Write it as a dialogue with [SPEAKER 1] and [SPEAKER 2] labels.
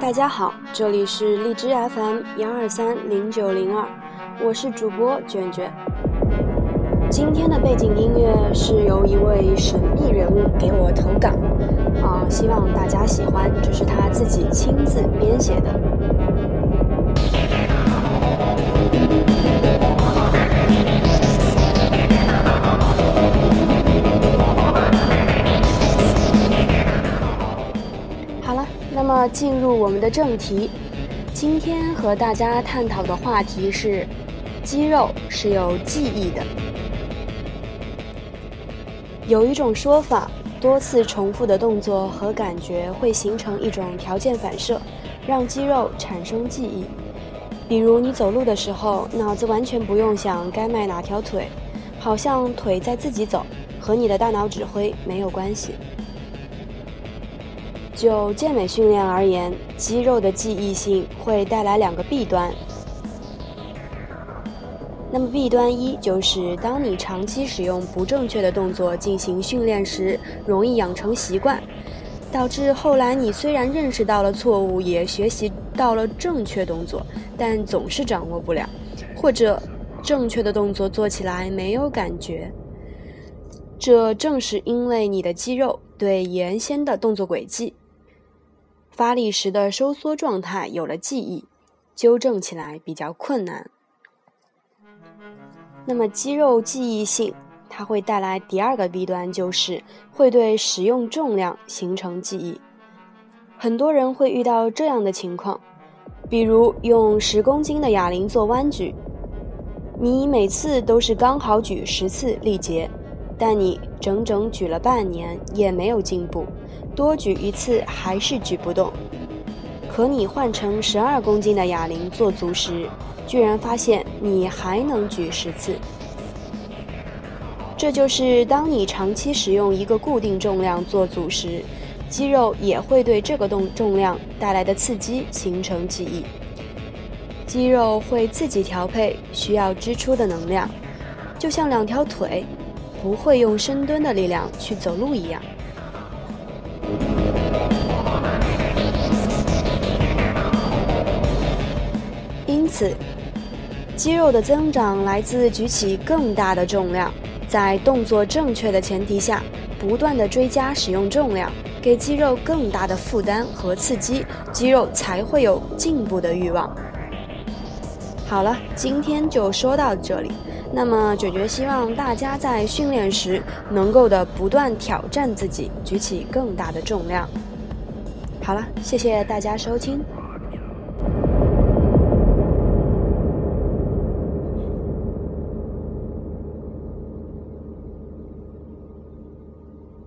[SPEAKER 1] 大家好，这里是荔枝 FM 幺二三零九零二，我是主播卷卷。今天的背景音乐是由一位神秘人物给我投稿，啊，希望大家喜欢，这是他自己亲自编写的。进入我们的正题，今天和大家探讨的话题是：肌肉是有记忆的。有一种说法，多次重复的动作和感觉会形成一种条件反射，让肌肉产生记忆。比如你走路的时候，脑子完全不用想该迈哪条腿，好像腿在自己走，和你的大脑指挥没有关系。就健美训练而言，肌肉的记忆性会带来两个弊端。那么弊端一就是，当你长期使用不正确的动作进行训练时，容易养成习惯，导致后来你虽然认识到了错误，也学习到了正确动作，但总是掌握不了，或者正确的动作做起来没有感觉。这正是因为你的肌肉对原先的动作轨迹、发力时的收缩状态有了记忆，纠正起来比较困难。那么肌肉记忆性，它会带来第二个弊端，就是会对使用重量形成记忆。很多人会遇到这样的情况，比如用十公斤的哑铃做弯举，你每次都是刚好举十次力竭，但你整整举了半年也没有进步，多举一次还是举不动。可你换成十二公斤的哑铃做足时，居然发现你还能举十次，这就是当你长期使用一个固定重量做组时，肌肉也会对这个动重量带来的刺激形成记忆。肌肉会自己调配需要支出的能量，就像两条腿不会用深蹲的力量去走路一样。因此。肌肉的增长来自举起更大的重量，在动作正确的前提下，不断的追加使用重量，给肌肉更大的负担和刺激，肌肉才会有进步的欲望。好了，今天就说到这里。那么卷卷希望大家在训练时能够的不断挑战自己，举起更大的重量。好了，谢谢大家收听。